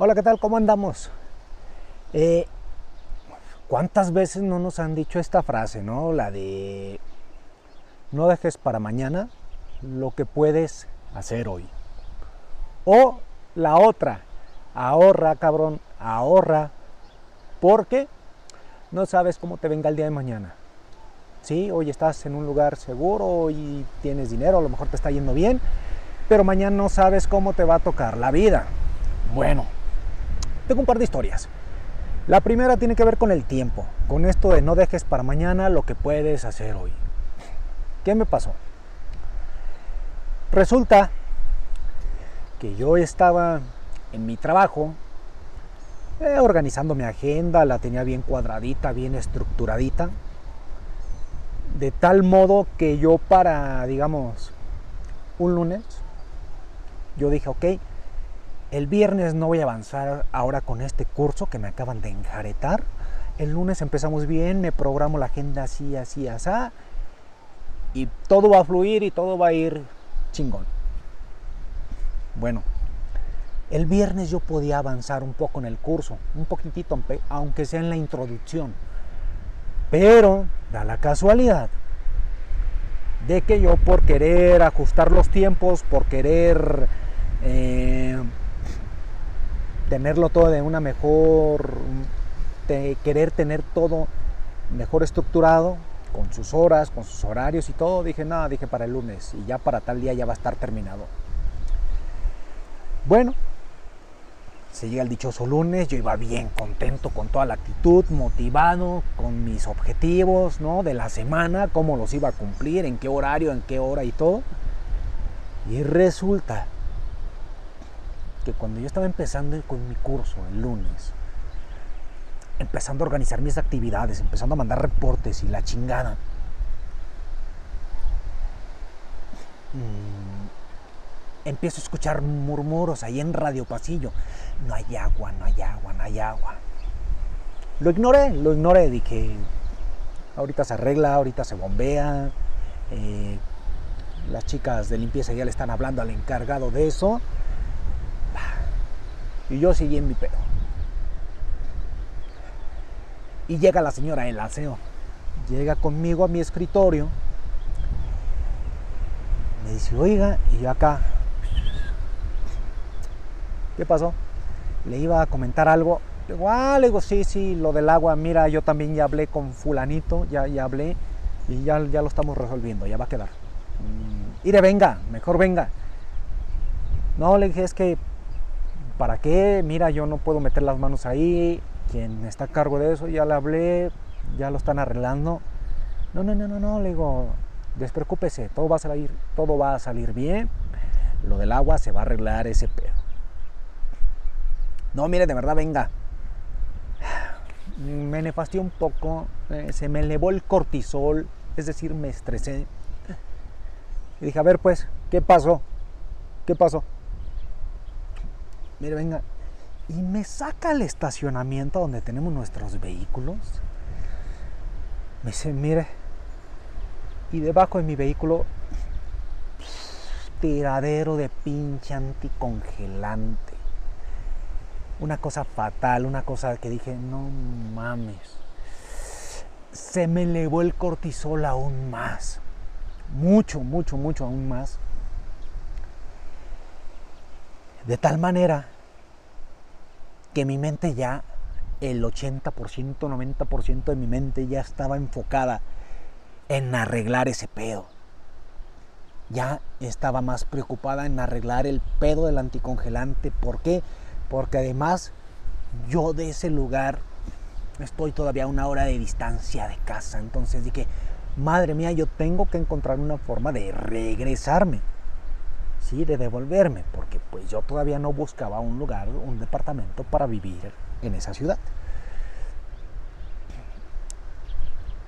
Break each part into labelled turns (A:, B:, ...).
A: Hola, ¿qué tal? ¿Cómo andamos? Eh, ¿Cuántas veces no nos han dicho esta frase, no? La de no dejes para mañana lo que puedes hacer hoy. O la otra, ahorra, cabrón, ahorra, porque no sabes cómo te venga el día de mañana. Sí, hoy estás en un lugar seguro y tienes dinero, a lo mejor te está yendo bien, pero mañana no sabes cómo te va a tocar la vida. Bueno, tengo un par de historias. La primera tiene que ver con el tiempo, con esto de no dejes para mañana lo que puedes hacer hoy. ¿Qué me pasó? Resulta que yo estaba en mi trabajo, eh, organizando mi agenda, la tenía bien cuadradita, bien estructuradita, de tal modo que yo para, digamos, un lunes, yo dije, ok, el viernes no voy a avanzar ahora con este curso que me acaban de enjaretar. El lunes empezamos bien, me programo la agenda así, así, así. Y todo va a fluir y todo va a ir chingón. Bueno, el viernes yo podía avanzar un poco en el curso, un poquitito, aunque sea en la introducción. Pero da la casualidad de que yo por querer ajustar los tiempos, por querer eh, tenerlo todo de una mejor, querer tener todo mejor estructurado, con sus horas, con sus horarios y todo, dije, nada, dije para el lunes y ya para tal día ya va a estar terminado. Bueno, se llega el dichoso lunes, yo iba bien contento con toda la actitud, motivado con mis objetivos, ¿no? De la semana, cómo los iba a cumplir, en qué horario, en qué hora y todo. Y resulta cuando yo estaba empezando con mi curso el lunes, empezando a organizar mis actividades, empezando a mandar reportes y la chingada, mm, empiezo a escuchar murmuros ahí en Radio Pasillo. No hay agua, no hay agua, no hay agua. Lo ignoré, lo ignoré, dije, ahorita se arregla, ahorita se bombea. Eh, las chicas de limpieza ya le están hablando al encargado de eso. Y yo seguí en mi pedo. Y llega la señora el aseo. Llega conmigo a mi escritorio. Me dice, oiga, y yo acá. ¿Qué pasó? Le iba a comentar algo. Le digo, ah, le digo, sí, sí, lo del agua. Mira, yo también ya hablé con fulanito, ya, ya hablé. Y ya, ya lo estamos resolviendo, ya va a quedar. Mm, ire, venga, mejor venga. No, le dije, es que ¿para qué? Mira, yo no puedo meter las manos ahí, quien está a cargo de eso, ya le hablé, ya lo están arreglando. No, no, no, no, no, le digo, despreocúpese, todo va a salir, todo va a salir bien. Lo del agua se va a arreglar ese pedo. No, mire, de verdad, venga. Me nefastió un poco, eh, se me elevó el cortisol, es decir, me estresé. Y dije, a ver, pues, ¿qué pasó? ¿Qué pasó? Mire, venga, y me saca al estacionamiento donde tenemos nuestros vehículos. Me dice, mire, y debajo de mi vehículo, tiradero de pinche anticongelante. Una cosa fatal, una cosa que dije, no mames. Se me elevó el cortisol aún más. Mucho, mucho, mucho aún más. De tal manera que mi mente ya, el 80%, 90% de mi mente ya estaba enfocada en arreglar ese pedo. Ya estaba más preocupada en arreglar el pedo del anticongelante. ¿Por qué? Porque además yo de ese lugar estoy todavía a una hora de distancia de casa. Entonces dije, madre mía, yo tengo que encontrar una forma de regresarme de devolverme, porque pues yo todavía no buscaba un lugar, un departamento para vivir en esa ciudad.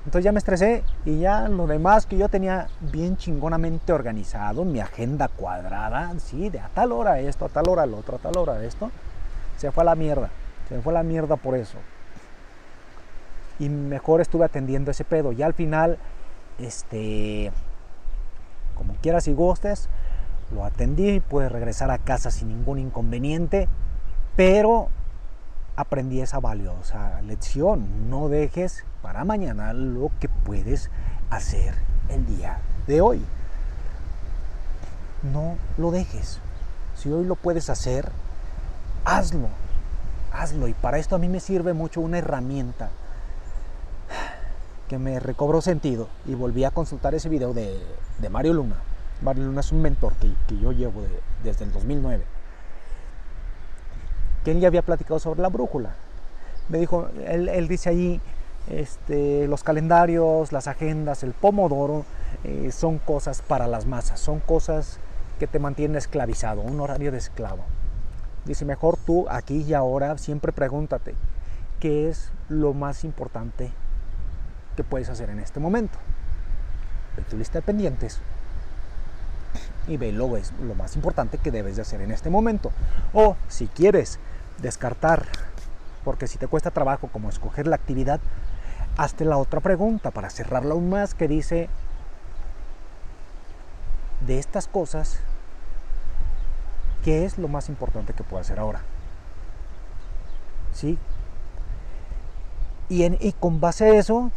A: Entonces ya me estresé y ya lo demás que yo tenía bien chingonamente organizado, mi agenda cuadrada, sí, de a tal hora esto, a tal hora lo otro, a tal hora esto, se fue a la mierda, se fue a la mierda por eso. Y mejor estuve atendiendo ese pedo. Y al final, este, como quieras y gustes, lo atendí, pude regresar a casa sin ningún inconveniente. Pero aprendí esa valiosa lección. No dejes para mañana lo que puedes hacer el día de hoy. No lo dejes. Si hoy lo puedes hacer, hazlo. Hazlo. Y para esto a mí me sirve mucho una herramienta que me recobró sentido. Y volví a consultar ese video de, Mario Luna. Mario Luna es un mentor que, yo llevo desde el 2009 que él ya había platicado sobre la brújula. Me dijo, él, dice ahí, este, los calendarios, las agendas, el pomodoro, eh, son cosas para las masas, son cosas que te mantienen esclavizado, un horario de esclavo. Dice, mejor tú aquí y ahora siempre pregúntate, ¿qué es lo más importante que puedes hacer en este momento? Ve tu lista de pendientes y ve lo, es lo más importante que debes de hacer en este momento. O si quieres descartar, porque si te cuesta trabajo como escoger la actividad, hazte la otra pregunta para cerrarla aún más que dice, de estas cosas, ¿qué es lo más importante que puedo hacer ahora? ¿Sí? Y, y con base a eso,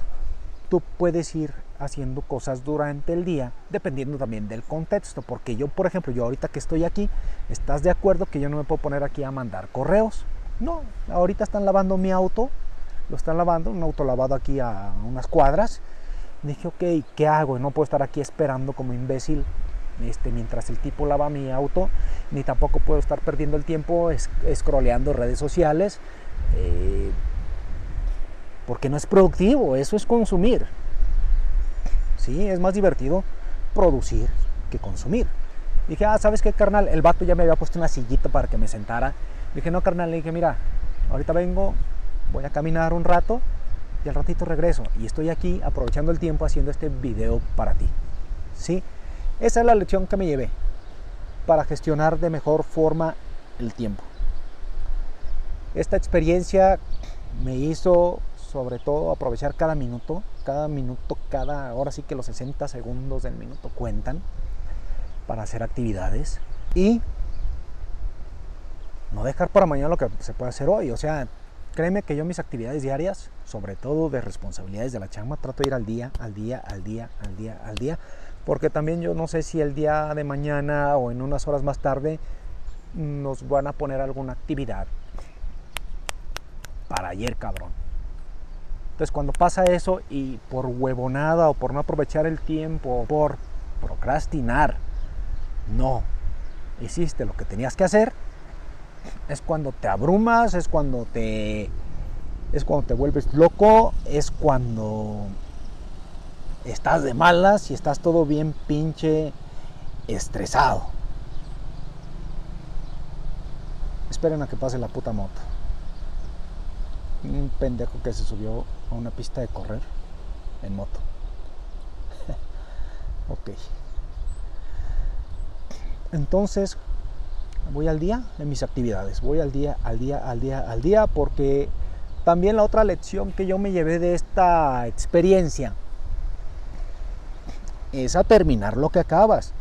A: tú puedes ir haciendo cosas durante el día, dependiendo también del contexto. Porque yo, por ejemplo, yo ahorita que estoy aquí, ¿estás de acuerdo que yo no me puedo poner aquí a mandar correos? No, ahorita están lavando mi auto, lo están lavando, un auto lavado aquí a unas cuadras. Dije, ok, ¿qué hago? No puedo estar aquí esperando como imbécil este, mientras el tipo lava mi auto, ni tampoco puedo estar perdiendo el tiempo escroleando redes sociales, eh, porque no es productivo, eso es consumir. Sí, es más divertido producir que consumir. Dije, ah, ¿sabes qué, carnal? El vato ya me había puesto una sillita para que me sentara. Dije, no, carnal, le dije, mira, ahorita vengo, voy a caminar un rato y al ratito regreso. Y estoy aquí aprovechando el tiempo haciendo este video para ti. ¿Sí? Esa es la lección que me llevé para gestionar de mejor forma el tiempo. Esta experiencia me hizo sobre todo aprovechar cada minuto, cada minuto, cada, ahora sí que los 60 segundos del minuto cuentan para hacer actividades y no dejar para mañana lo que se puede hacer hoy. O sea, créeme que yo mis actividades diarias, sobre todo de responsabilidades de la chamba, trato de ir al día, al día, al día, al día, al día, porque también yo no sé si el día de mañana o en unas horas más tarde nos van a poner alguna actividad para ayer, cabrón. Entonces cuando pasa eso y por huevonada o por no aprovechar el tiempo o por procrastinar, no hiciste lo que tenías que hacer, es cuando te abrumas, es cuando te es cuando te vuelves loco, es cuando estás de malas y estás todo bien pinche estresado. Esperen a que pase la puta moto un pendejo que se subió a una pista de correr en moto. ok. Entonces, voy al día en mis actividades, voy al día, al día, al día, al día, porque también la otra lección que yo me llevé de esta experiencia es a terminar lo que acabas.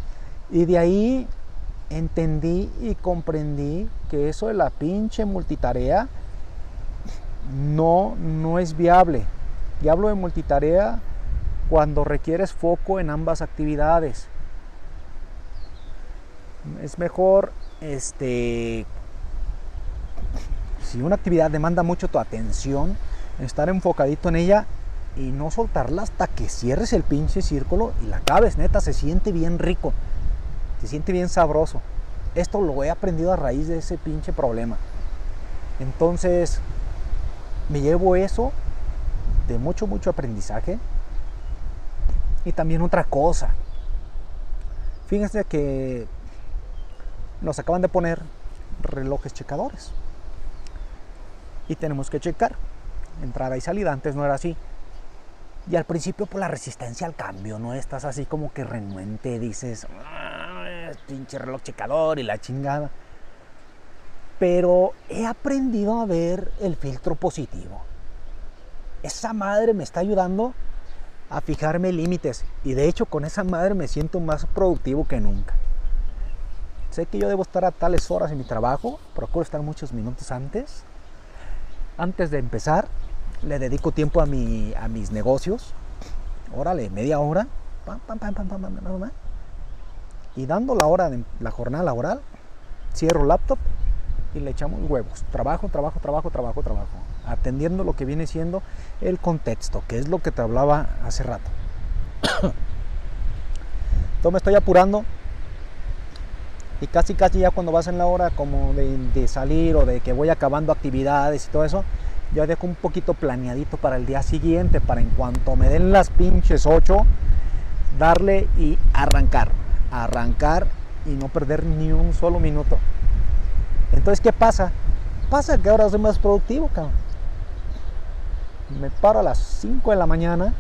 A: Y de ahí entendí y comprendí que eso de la pinche multitarea no, no es viable. Y hablo de multitarea cuando requieres foco en ambas actividades. Es mejor, este, si una actividad demanda mucho tu atención, estar enfocadito en ella y no soltarla hasta que cierres el pinche círculo y la acabes, neta, se siente bien rico, se siente bien sabroso. Esto lo he aprendido a raíz de ese pinche problema. Entonces, me llevo eso de mucho, mucho aprendizaje. Y también otra cosa. Fíjense que nos acaban de poner relojes checadores. Y tenemos que checar entrada y salida. Antes no era así. Y al principio por la resistencia al cambio, ¿no? Estás así como que renuente, dices, ah, pinche reloj checador y la chingada pero he aprendido a ver el filtro positivo. Esa madre me está ayudando a fijarme límites y de hecho con esa madre me siento más productivo que nunca. sé que yo debo estar a tales horas en mi trabajo, procuro estar muchos minutos antes. Antes de empezar, le dedico tiempo a, mi, a mis negocios. Órale, media hora. Pam, pam, pam. Y dando la hora de la jornada laboral, cierro laptop y le echamos huevos. Trabajo, trabajo, trabajo, trabajo, trabajo. Atendiendo lo que viene siendo el contexto, que es lo que te hablaba hace rato. Entonces me estoy apurando y casi casi ya cuando vas en la hora como de, salir o de que voy acabando actividades y todo eso, yo dejo un poquito planeadito para el día siguiente, para en cuanto me den las pinches 8, darle y arrancar, arrancar y no perder ni un solo minuto. Entonces, ¿qué pasa? Pasa que ahora soy más productivo, cabrón. Me paro a las 5 de la mañana,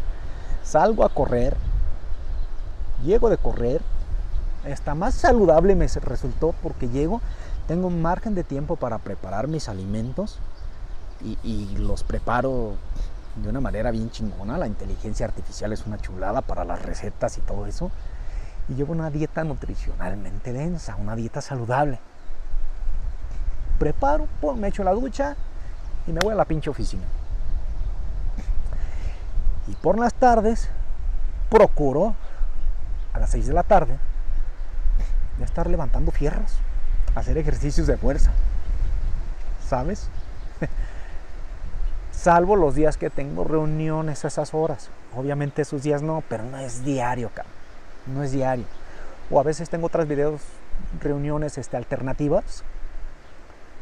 A: salgo a correr, llego de correr, está más saludable me resultó porque llego, tengo un margen de tiempo para preparar mis alimentos y, y, los preparo de una manera bien chingona. La inteligencia artificial es una chulada para las recetas y todo eso. Y llevo una dieta nutricionalmente densa, una dieta saludable preparo, me echo la ducha y me voy a la pinche oficina. Y por las tardes procuro a las 6 de la tarde estar levantando fierros, hacer ejercicios de fuerza. ¿Sabes? Salvo los días que tengo reuniones a esas horas. Obviamente esos días no, pero no es diario, cabrón. No es diario. O a veces tengo otras videos, reuniones este, alternativas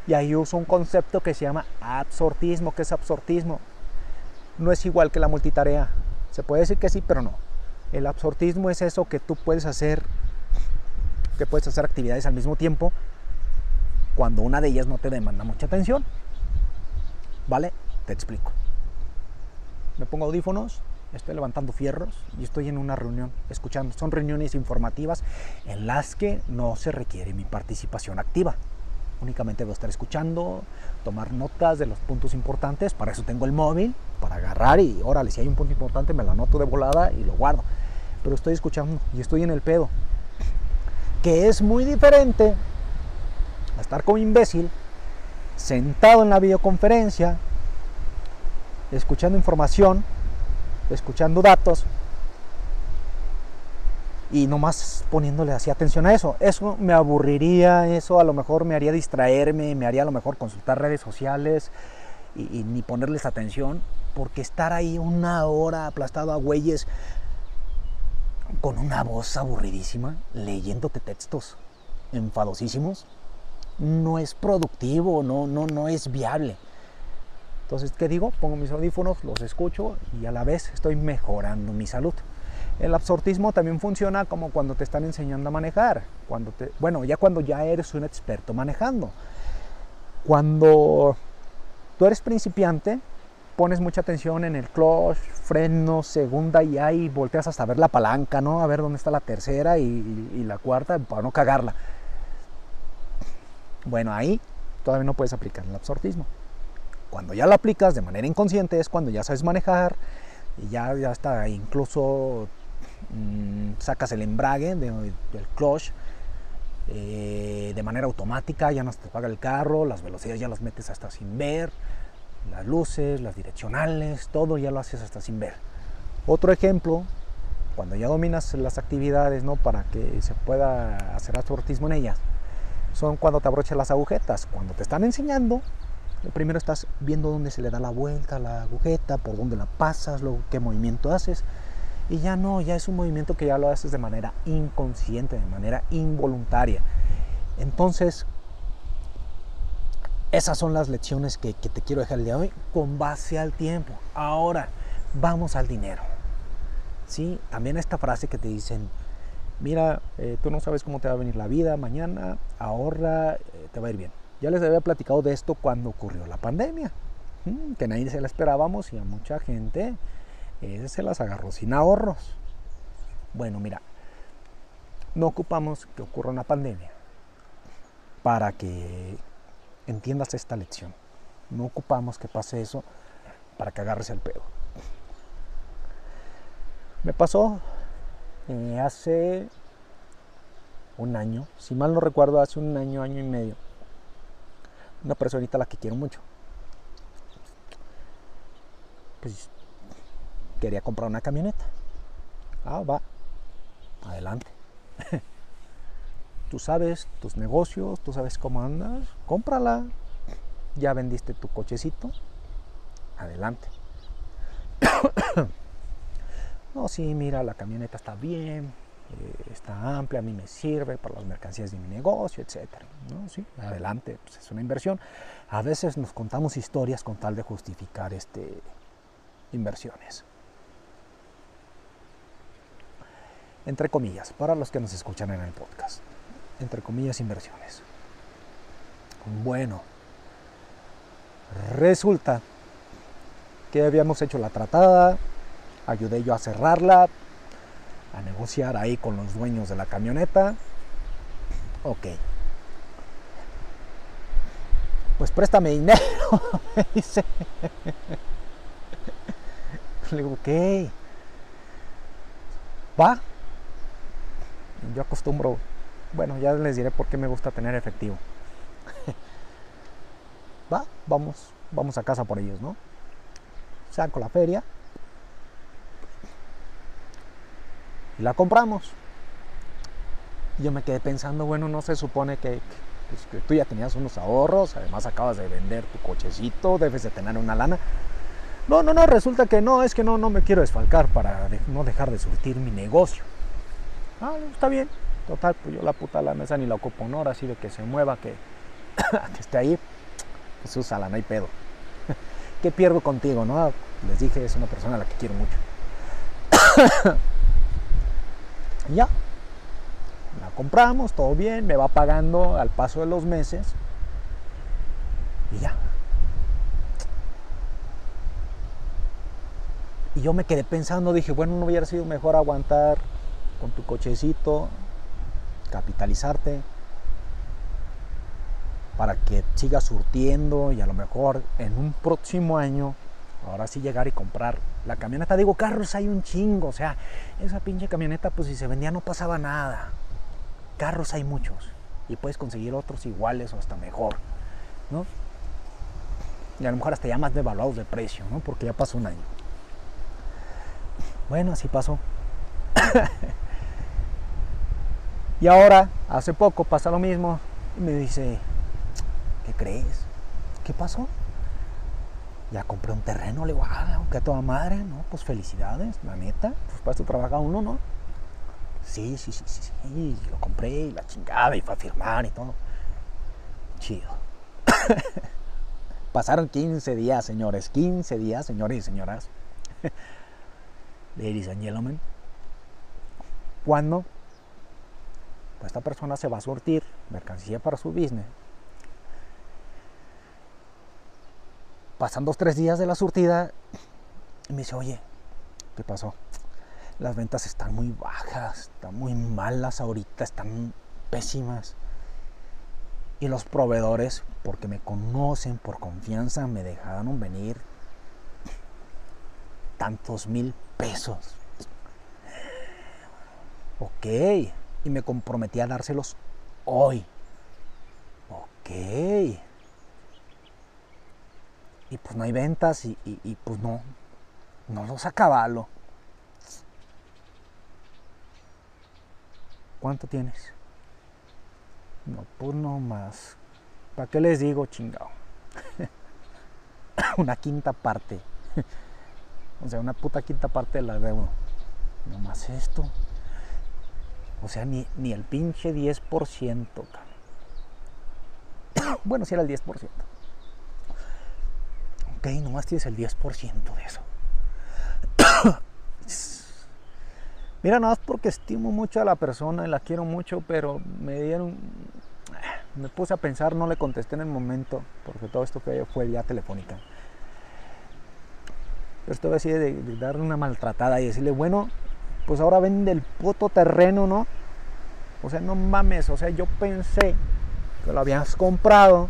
A: y ahí uso un concepto que se llama absortismo. ¿Qué es absortismo? No es igual que la multitarea. Se puede decir que sí, pero no. El absortismo es eso que tú puedes hacer, que puedes hacer actividades al mismo tiempo cuando una de ellas no te demanda mucha atención. ¿Vale? Te explico. Me pongo audífonos, estoy levantando fierros y estoy en una reunión escuchando. Son reuniones informativas en las que no se requiere mi participación activa. Únicamente a estar escuchando, tomar notas de los puntos importantes. Para eso tengo el móvil, para agarrar y órale, si hay un punto importante me lo anoto de volada y lo guardo. Pero estoy escuchando y estoy en el pedo. Que es muy diferente a estar como imbécil, sentado en la videoconferencia, escuchando información, escuchando datos y nomás poniéndole así atención a eso. Eso me aburriría, eso a lo mejor me haría distraerme, me haría a lo mejor consultar redes sociales y, ni ponerles atención, porque estar ahí una hora aplastado a güeyes con una voz aburridísima, leyéndote textos enfadosísimos, no es productivo, no, no, no es viable. Entonces, ¿qué digo? Pongo mis audífonos, los escucho y a la vez estoy mejorando mi salud. El absortismo también funciona como cuando te están enseñando a manejar. Cuando te, bueno, ya cuando ya eres un experto manejando. Cuando tú eres principiante, pones mucha atención en el clutch, freno, segunda y ahí volteas hasta ver la palanca, ¿no? A ver dónde está la tercera y, la cuarta para no cagarla. Bueno, ahí todavía no puedes aplicar el absortismo. Cuando ya lo aplicas de manera inconsciente es cuando ya sabes manejar y ya, ya está incluso Mm, sacas el embrague del clutch eh, de manera automática, ya no te apaga el carro, las velocidades ya las metes hasta sin ver, las luces, las direccionales, todo ya lo haces hasta sin ver. Otro ejemplo, cuando ya dominas las actividades ¿no? para que se pueda hacer asortismo en ellas, son cuando te abrochas las agujetas. Cuando te están enseñando, primero estás viendo dónde se le da la vuelta a la agujeta, por dónde la pasas, luego qué movimiento haces y ya no, ya es un movimiento que ya lo haces de manera inconsciente, de manera involuntaria. Entonces, esas son las lecciones que, te quiero dejar el día de hoy con base al tiempo. Ahora, vamos al dinero. ¿Sí? También esta frase que te dicen, mira, eh, tú no sabes cómo te va a venir la vida mañana, ahorra, eh, te va a ir bien. Ya les había platicado de esto cuando ocurrió la pandemia, que nadie se la esperábamos y a mucha gente se las agarró sin ahorros. Bueno, mira, no ocupamos que ocurra una pandemia para que entiendas esta lección. No ocupamos que pase eso para que agarres el pedo. Me pasó eh, hace un año, si mal no recuerdo, hace un año, año y medio. Una personita a la que quiero mucho. Pues quería comprar una camioneta. Ah, va. Adelante. tú sabes tus negocios, tú sabes cómo andas, cómprala. Ya vendiste tu cochecito. Adelante. no, sí, mira, la camioneta está bien, eh, está amplia, a mí me sirve para las mercancías de mi negocio, etc. ¿no? Sí, adelante, pues es una inversión. A veces nos contamos historias con tal de justificar este, inversiones. Entre comillas, para los que nos escuchan en el podcast. Entre comillas, inversiones. Bueno, resulta que habíamos hecho la tratada, ayudé yo a cerrarla, a negociar ahí con los dueños de la camioneta. Ok. Pues préstame dinero, me dice. Le digo, ok. Va. Yo acostumbro, bueno, ya les diré por qué me gusta tener efectivo. Va, vamos, vamos a casa por ellos, ¿no? Saco la feria, y la compramos. Yo me quedé pensando, bueno, no se supone que, pues, que, tú ya tenías unos ahorros, además acabas de vender tu cochecito, debes de tener una lana. No, no, no, resulta que no, es que no, no me quiero desfalcar para no dejar de surtir mi negocio. Ah, está bien. Total, pues yo la puta la mesa ni la ocupo, ¿no? Ahora sí de que se mueva, que, que esté ahí, pues úsala, no hay pedo. ¿Qué pierdo contigo, no? Les dije, es una persona a la que quiero mucho. ya, la compramos, todo bien, me va pagando al paso de los meses y ya. Y yo me quedé pensando, dije, bueno, no hubiera sido mejor aguantar con tu cochecito, capitalizarte, para que sigas surtiendo y a lo mejor en un próximo año ahora sí llegar y comprar la camioneta. Digo, carros hay un chingo, o sea, esa pinche camioneta, pues si se vendía no pasaba nada. Carros hay muchos y puedes conseguir otros iguales o hasta mejor, ¿no? Y a lo mejor hasta ya más devaluados de precio, ¿no? Porque ya pasó un año. Bueno, así pasó. y ahora, hace poco, pasa lo mismo. Y me dice, ¿qué crees? ¿Qué pasó? ya compré un terreno, le digo, ah, aunque a toda madre, ¿no? Pues felicidades, la neta, pues para esto trabaja uno, ¿no? Sí, sí, sí, sí, sí, lo compré y la chingada y fue a firmar y todo. Chido. Pasaron 15 días, señores, 15 días, señores y señoras. Ladies and gentlemen. Cuando pues, esta persona se va a surtir mercancía para su business Pasan dos, tres días de la surtida y me dice, oye, ¿qué pasó? Las ventas están muy bajas, están muy malas ahorita, están pésimas. Y los proveedores, porque me conocen por confianza, me dejaron venir tantos mil pesos. Ok. Y me comprometí a dárselos hoy. Ok y pues no hay ventas y, pues no, no los acabalo. ¿Cuánto tienes? No, pues no más. ¿Para qué les digo, chingado? una quinta parte. o sea, una puta quinta parte de la deuda. No más esto. O sea, ni, ni el pinche 10%, bueno, si era el 10% ok, nomás tienes el 10% de eso. Mira, nada más porque estimo mucho a la persona y la quiero mucho, pero me dieron. Me puse a pensar, no le contesté en el momento, porque todo esto fue, fue vía telefónica. Pero esto así de darle una maltratada y decirle, bueno, pues ahora vende el puto terreno, ¿no? O sea, no mames, o sea, yo pensé que lo habías comprado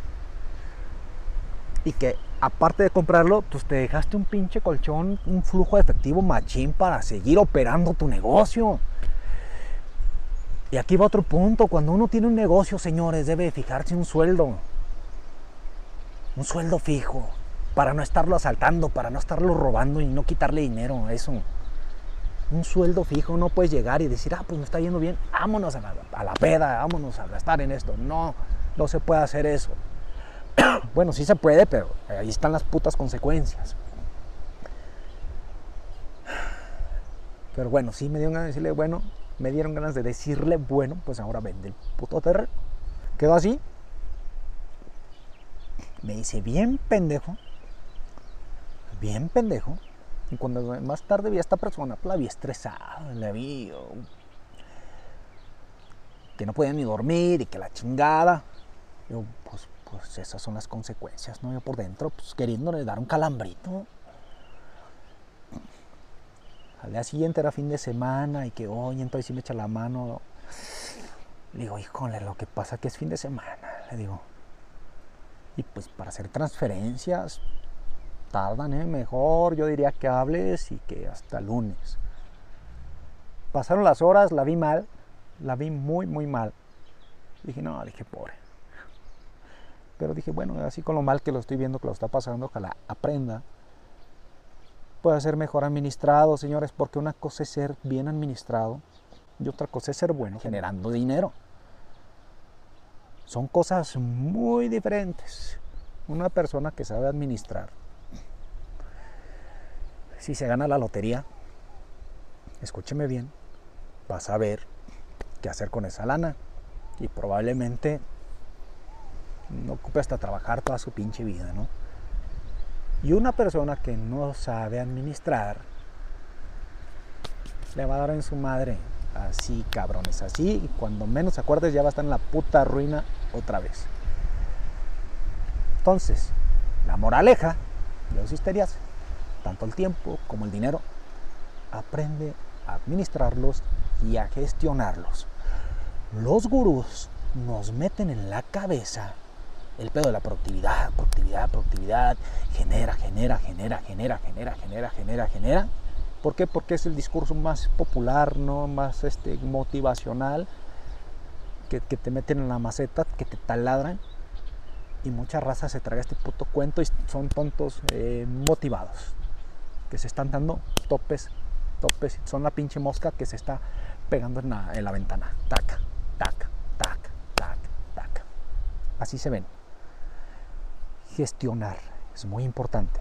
A: y que aparte de comprarlo, pues te dejaste un pinche colchón, un flujo de efectivo machín para seguir operando tu negocio. Y aquí va otro punto. Cuando uno tiene un negocio, señores, debe fijarse un sueldo. Un sueldo fijo. Para no estarlo asaltando, para no estarlo robando y no quitarle dinero. Eso. Un sueldo fijo. No puedes llegar y decir, ah, pues me está yendo bien. Vámonos a la, a la peda, vámonos a gastar en esto. No, no se puede hacer eso. bueno, sí se puede, pero ahí están las putas consecuencias. Pero bueno, sí me dieron ganas de decirle, bueno, me dieron ganas de decirle, bueno, pues ahora vende el puto terreno. Quedó así. Me hice bien pendejo. Bien pendejo. Y cuando más tarde vi a esta persona, pues la vi estresada, la vi oh, que no podía ni dormir y que la chingada. Yo, pues, pues esas son las consecuencias, ¿no? Yo por dentro, pues queriéndole dar un calambrito. Al día siguiente era fin de semana y que, oye, entonces sí me echa la mano. Le digo, híjole, lo que pasa que es fin de semana, le digo. Y pues para hacer transferencias tardan, ¿eh? Mejor yo diría que hables y que hasta lunes. Pasaron las horas, la vi mal, la vi muy, muy mal. Dije, no, dije, pobre. Pero dije, bueno, así con lo mal que lo estoy viendo, que lo está pasando, ojalá aprenda puede ser mejor administrado, señores, porque una cosa es ser bien administrado y otra cosa es ser bueno generando dinero. Son cosas muy diferentes. Una persona que sabe administrar, si se gana la lotería, escúcheme bien, va a saber qué hacer con esa lana y probablemente no ocupe hasta trabajar toda su pinche vida, ¿no? Y una persona que no sabe administrar le va a dar en su madre. Así, cabrones, así. Y cuando menos acuerdes ya va a estar en la puta ruina otra vez. Entonces, la moraleja de los histerias, tanto el tiempo como el dinero, aprende a administrarlos y a gestionarlos. Los gurús nos meten en la cabeza el pedo de la productividad, productividad, productividad, genera, genera, genera, genera, genera, genera, genera, genera. ¿Por qué? Porque es el discurso más popular, ¿no? Más este, motivacional, que, te meten en la maceta, que te taladran. Y mucha raza se traga este puto cuento y son tontos eh, motivados, que se están dando topes, topes. Son la pinche mosca que se está pegando en la, en la ventana. Taca, taca, taca, taca, taca. Así se ven gestionar. Es muy importante.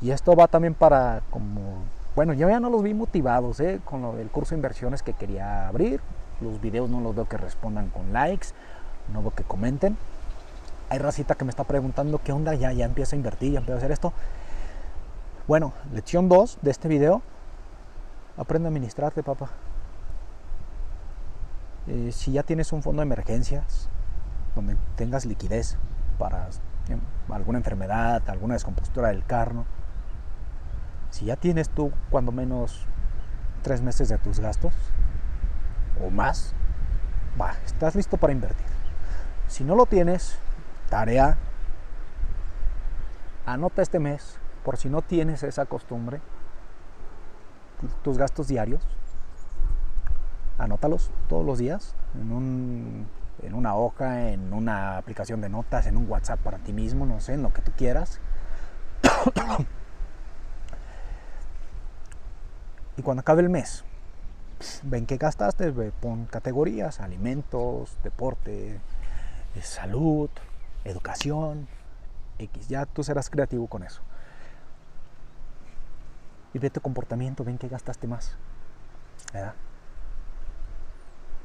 A: Y esto va también para como, bueno, yo ya no los vi motivados ¿eh? con lo del curso de inversiones que quería abrir. Los videos no los veo que respondan con likes, no veo que comenten. Hay racita que me está preguntando qué onda, ya, ya empiezo a invertir, ya empiezo a hacer esto. Bueno, lección 2 de este video. Aprende a administrarte, papá. Eh, si ya tienes un fondo de emergencias, donde tengas liquidez para alguna enfermedad, alguna descompostura del carno, si ya tienes tú cuando menos tres meses de tus gastos o más, va, estás listo para invertir. Si no lo tienes, tarea, anota este mes, por si no tienes esa costumbre, tus gastos diarios, anótalos todos los días en un en una hoja, en una aplicación de notas, en un WhatsApp para ti mismo, no sé, en lo que tú quieras. y cuando acabe el mes, ven que gastaste, pon categorías, alimentos, deporte, eh, salud, educación, X. Ya tú serás creativo con eso. Y ve tu comportamiento, ven que gastaste más. ¿verdad?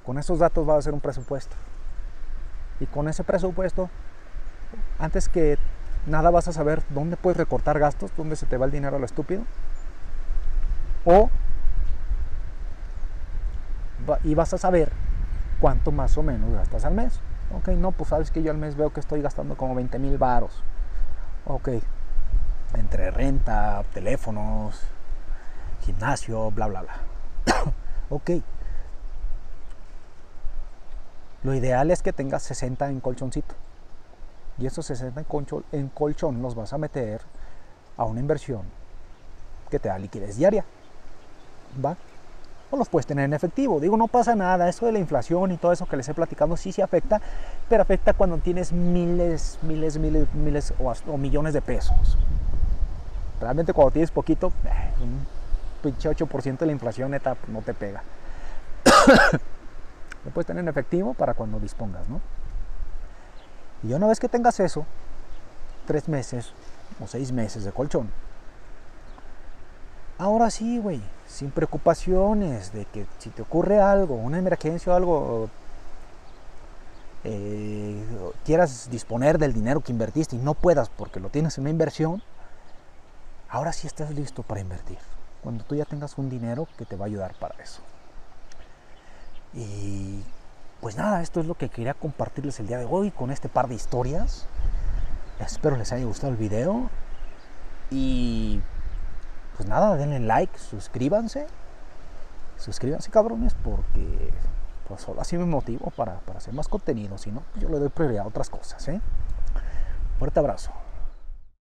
A: Con esos datos va a hacer un presupuesto. Y con ese presupuesto, antes que nada vas a saber dónde puedes recortar gastos, dónde se te va el dinero a lo estúpido. O y vas a saber cuánto más o menos gastas al mes. Ok, no, pues sabes que yo al mes veo que estoy gastando como 20 mil varos. Ok, entre renta, teléfonos, gimnasio, bla, bla, bla. ok, lo ideal es que tengas 60 en colchoncito. Y esos 60 en colchón, los vas a meter a una inversión que te da liquidez diaria. ¿Va? o los puedes tener en efectivo. Digo, no pasa nada, eso de la inflación y todo eso que les he platicado sí sí afecta, pero afecta cuando tienes miles, miles, miles, miles o, millones de pesos. Realmente cuando tienes poquito, eh, pinche 8% de la inflación neta no te pega. Lo puedes tener en efectivo para cuando dispongas, ¿no? Y una vez que tengas eso, tres meses o seis meses de colchón, ahora sí, güey, sin preocupaciones de que si te ocurre algo, una emergencia o algo, eh, quieras disponer del dinero que invertiste y no puedas porque lo tienes en una inversión, ahora sí estás listo para invertir. Cuando tú ya tengas un dinero que te va a ayudar para eso. Y pues nada, esto es lo que quería compartirles el día de hoy con este par de historias. Espero les haya gustado el video. Y pues nada, denle like, suscríbanse. Suscríbanse cabrones porque pues solo así me motivo para, hacer más contenido. Si no, pues, yo le doy prioridad a otras cosas. ¿eh? Fuerte abrazo.